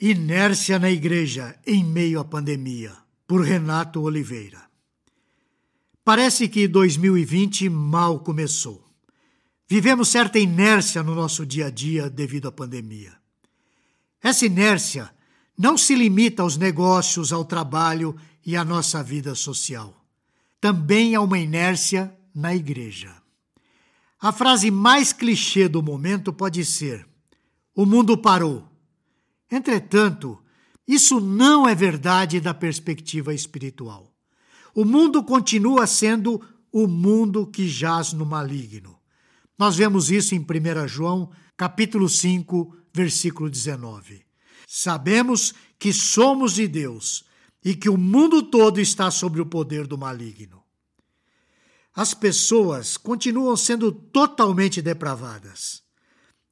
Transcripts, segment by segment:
Inércia na Igreja em meio à pandemia, por Renato Oliveira. Parece que 2020 mal começou. Vivemos certa inércia no nosso dia a dia devido à pandemia. Essa inércia não se limita aos negócios, ao trabalho e à nossa vida social. Também há uma inércia na igreja. A frase mais clichê do momento pode ser: o mundo parou Entretanto, isso não é verdade da perspectiva espiritual. O mundo continua sendo o mundo que jaz no maligno. Nós vemos isso em 1 João, capítulo 5, versículo 19. Sabemos que somos de Deus e que o mundo todo está sob o poder do maligno. As pessoas continuam sendo totalmente depravadas.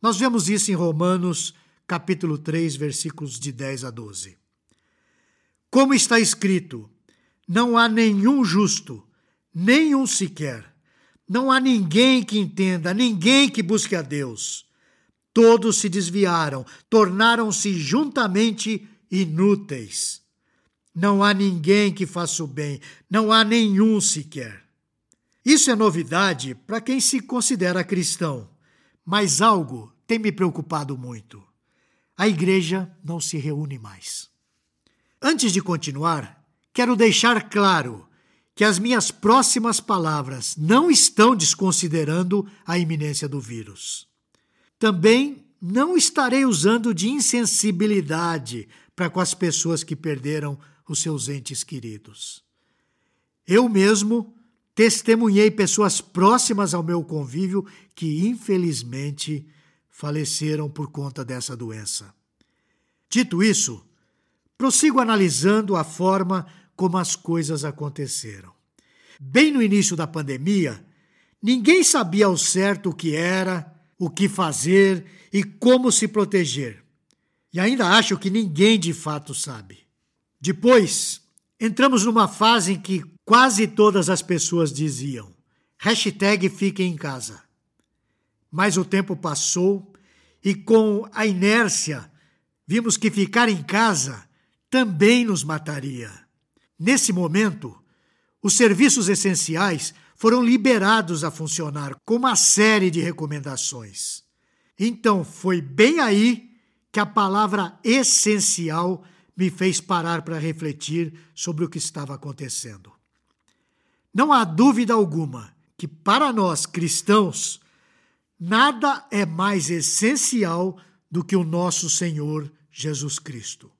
Nós vemos isso em Romanos capítulo 3, versículos de 10 a 12. Como está escrito: Não há nenhum justo, nenhum sequer. Não há ninguém que entenda, ninguém que busque a Deus. Todos se desviaram, tornaram-se juntamente inúteis. Não há ninguém que faça o bem, não há nenhum sequer. Isso é novidade para quem se considera cristão, mas algo tem me preocupado muito a igreja não se reúne mais. Antes de continuar, quero deixar claro que as minhas próximas palavras não estão desconsiderando a iminência do vírus. Também não estarei usando de insensibilidade para com as pessoas que perderam os seus entes queridos. Eu mesmo testemunhei pessoas próximas ao meu convívio que, infelizmente, faleceram por conta dessa doença. Dito isso, prossigo analisando a forma como as coisas aconteceram. Bem no início da pandemia, ninguém sabia ao certo o que era, o que fazer e como se proteger. E ainda acho que ninguém de fato sabe. Depois, entramos numa fase em que quase todas as pessoas diziam: hashtag fiquem em casa. Mas o tempo passou e com a inércia vimos que ficar em casa também nos mataria. Nesse momento, os serviços essenciais foram liberados a funcionar com uma série de recomendações. Então, foi bem aí que a palavra essencial me fez parar para refletir sobre o que estava acontecendo. Não há dúvida alguma que, para nós cristãos, Nada é mais essencial do que o nosso Senhor Jesus Cristo.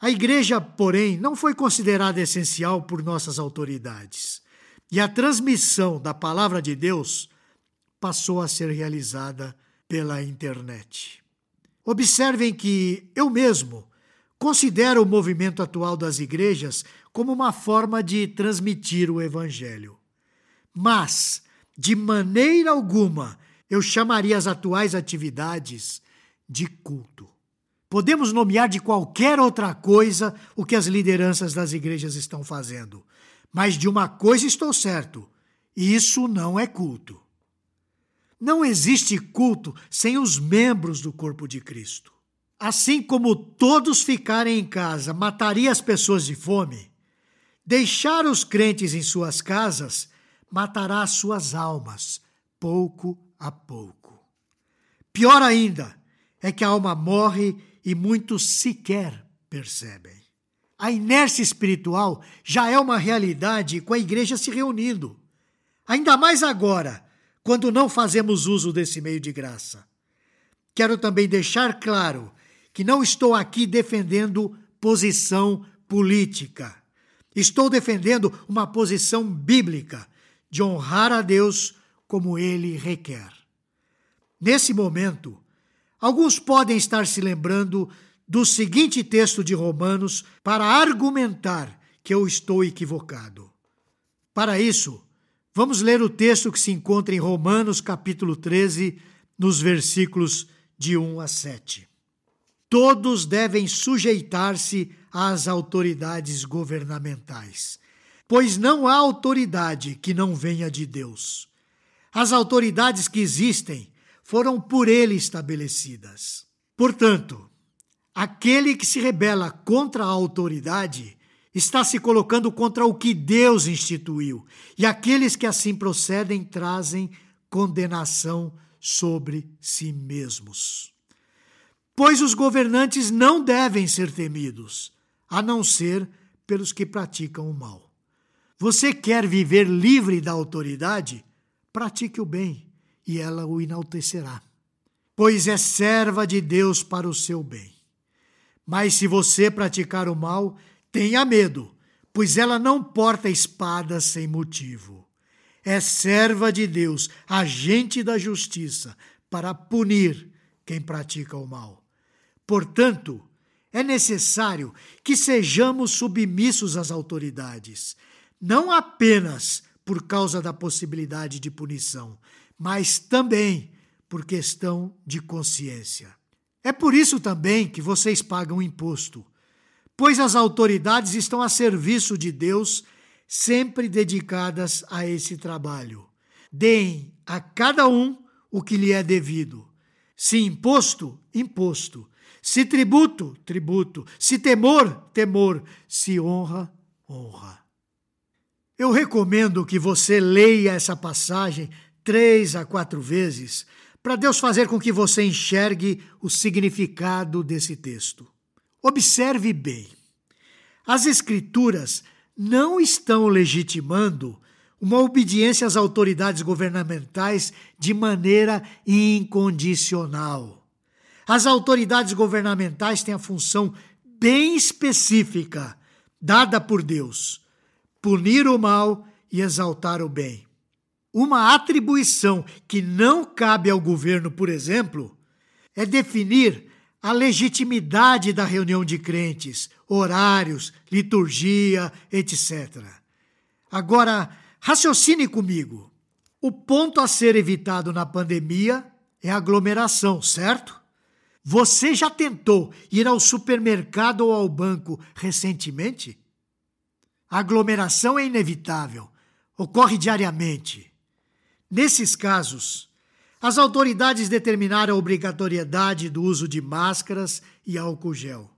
A igreja, porém, não foi considerada essencial por nossas autoridades, e a transmissão da palavra de Deus passou a ser realizada pela internet. Observem que eu mesmo considero o movimento atual das igrejas como uma forma de transmitir o evangelho. Mas, de maneira alguma, eu chamaria as atuais atividades de culto. Podemos nomear de qualquer outra coisa o que as lideranças das igrejas estão fazendo, mas de uma coisa estou certo: isso não é culto. Não existe culto sem os membros do corpo de Cristo. Assim como todos ficarem em casa mataria as pessoas de fome, deixar os crentes em suas casas matará as suas almas, pouco a pouco. Pior ainda é que a alma morre e muitos sequer percebem. A inércia espiritual já é uma realidade com a igreja se reunindo. Ainda mais agora, quando não fazemos uso desse meio de graça. Quero também deixar claro que não estou aqui defendendo posição política. Estou defendendo uma posição bíblica de honrar a Deus como ele requer. Nesse momento, alguns podem estar se lembrando do seguinte texto de Romanos para argumentar que eu estou equivocado. Para isso, vamos ler o texto que se encontra em Romanos, capítulo 13, nos versículos de 1 a 7. Todos devem sujeitar-se às autoridades governamentais, pois não há autoridade que não venha de Deus. As autoridades que existem foram por ele estabelecidas. Portanto, Aquele que se rebela contra a autoridade está se colocando contra o que Deus instituiu, e aqueles que assim procedem trazem condenação sobre si mesmos. Pois os governantes não devem ser temidos, a não ser pelos que praticam o mal. Você quer viver livre da autoridade? Pratique o bem, e ela o enaltecerá. Pois é serva de Deus para o seu bem. Mas se você praticar o mal, tenha medo, pois ela não porta espada sem motivo. É serva de Deus, agente da justiça, para punir quem pratica o mal. Portanto, é necessário que sejamos submissos às autoridades, não apenas por causa da possibilidade de punição, mas também por questão de consciência. É por isso também que vocês pagam imposto, pois as autoridades estão a serviço de Deus, sempre dedicadas a esse trabalho. Deem a cada um o que lhe é devido. Se imposto, imposto. Se tributo, tributo. Se temor, temor. Se honra, honra. Eu recomendo que você leia essa passagem três a quatro vezes para Deus fazer com que você enxergue o significado desse texto. Observe bem. As Escrituras não estão legitimando uma obediência às autoridades governamentais de maneira incondicional. As autoridades governamentais têm a função bem específica dada por Deus: punir o mal e exaltar o bem. Uma atribuição que não cabe ao governo, por exemplo, é definir a legitimidade da reunião de crentes, horários, liturgia, etc. Agora, raciocine comigo. O ponto a ser evitado na pandemia é aglomeração, certo? Você já tentou ir ao supermercado ou ao banco recentemente? A aglomeração é inevitável, ocorre diariamente. Nesses casos, as autoridades determinaram a obrigatoriedade do uso de máscaras e álcool gel.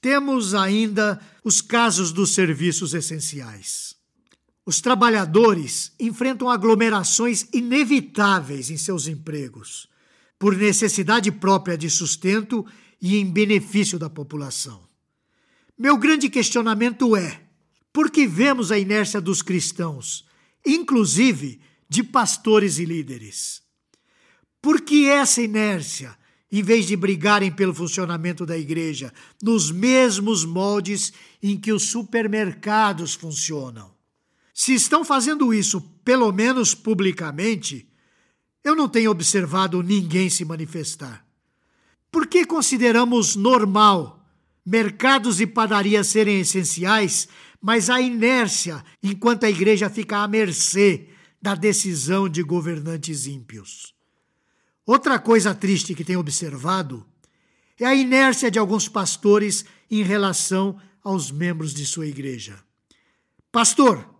Temos ainda os casos dos serviços essenciais. Os trabalhadores enfrentam aglomerações inevitáveis em seus empregos por necessidade própria de sustento e em benefício da população. Meu grande questionamento é: por que vemos a inércia dos cristãos, inclusive de pastores e líderes? Por que essa inércia, em vez de brigarem pelo funcionamento da igreja nos mesmos moldes em que os supermercados funcionam? Se estão fazendo isso, pelo menos publicamente, eu não tenho observado ninguém se manifestar. Por que consideramos normal mercados e padarias serem essenciais, mas a inércia enquanto a igreja fica à mercê da decisão de governantes ímpios? Outra coisa triste que tenho observado é a inércia de alguns pastores em relação aos membros de sua igreja. Pastor,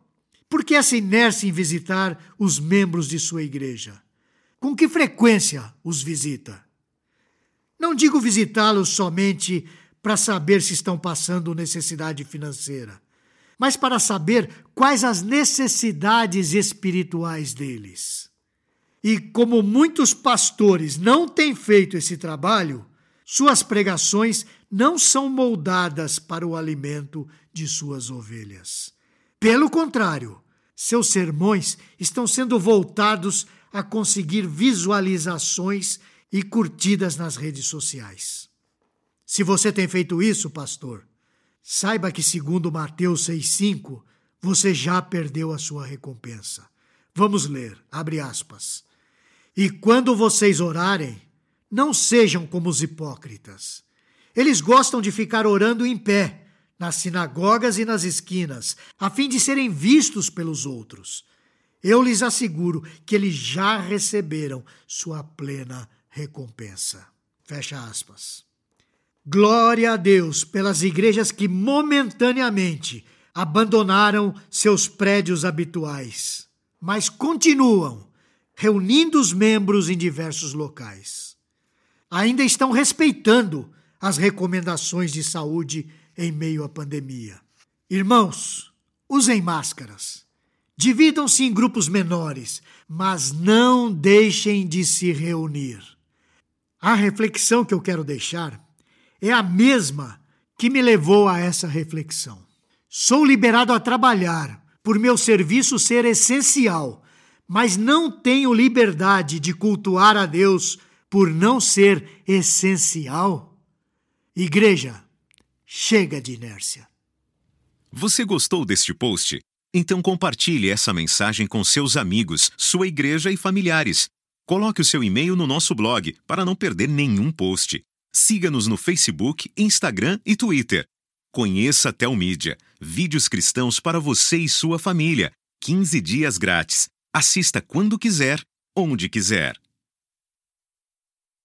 por que essa inércia em visitar os membros de sua igreja? Com que frequência os visita? Não digo visitá-los somente para saber se estão passando necessidade financeira, mas para saber quais as necessidades espirituais deles. E como muitos pastores não têm feito esse trabalho, suas pregações não são moldadas para o alimento de suas ovelhas. Pelo contrário, seus sermões estão sendo voltados a conseguir visualizações e curtidas nas redes sociais. Se você tem feito isso, pastor, saiba que, segundo Mateus 6,5, você já perdeu a sua recompensa. Vamos ler, abre aspas. E quando vocês orarem, não sejam como os hipócritas. Eles gostam de ficar orando em pé, nas sinagogas e nas esquinas, a fim de serem vistos pelos outros. Eu lhes asseguro que eles já receberam sua plena recompensa. Fecha aspas. Glória a Deus pelas igrejas que momentaneamente abandonaram seus prédios habituais, mas continuam reunindo os membros em diversos locais. Ainda estão respeitando as recomendações de saúde em meio à pandemia. Irmãos, usem máscaras. Dividam-se em grupos menores, mas não deixem de se reunir. A reflexão que eu quero deixar é a mesma que me levou a essa reflexão. Sou liberado a trabalhar, por meu serviço ser essencial, mas não tenho liberdade de cultuar a Deus por não ser essencial? Igreja, chega de inércia. Você gostou deste post? Então compartilhe essa mensagem com seus amigos, sua igreja e familiares. Coloque o seu e-mail no nosso blog para não perder nenhum post. Siga-nos no Facebook, Instagram e Twitter. Conheça a Telmídia, vídeos cristãos para você e sua família. 15 dias grátis. Assista quando quiser, onde quiser.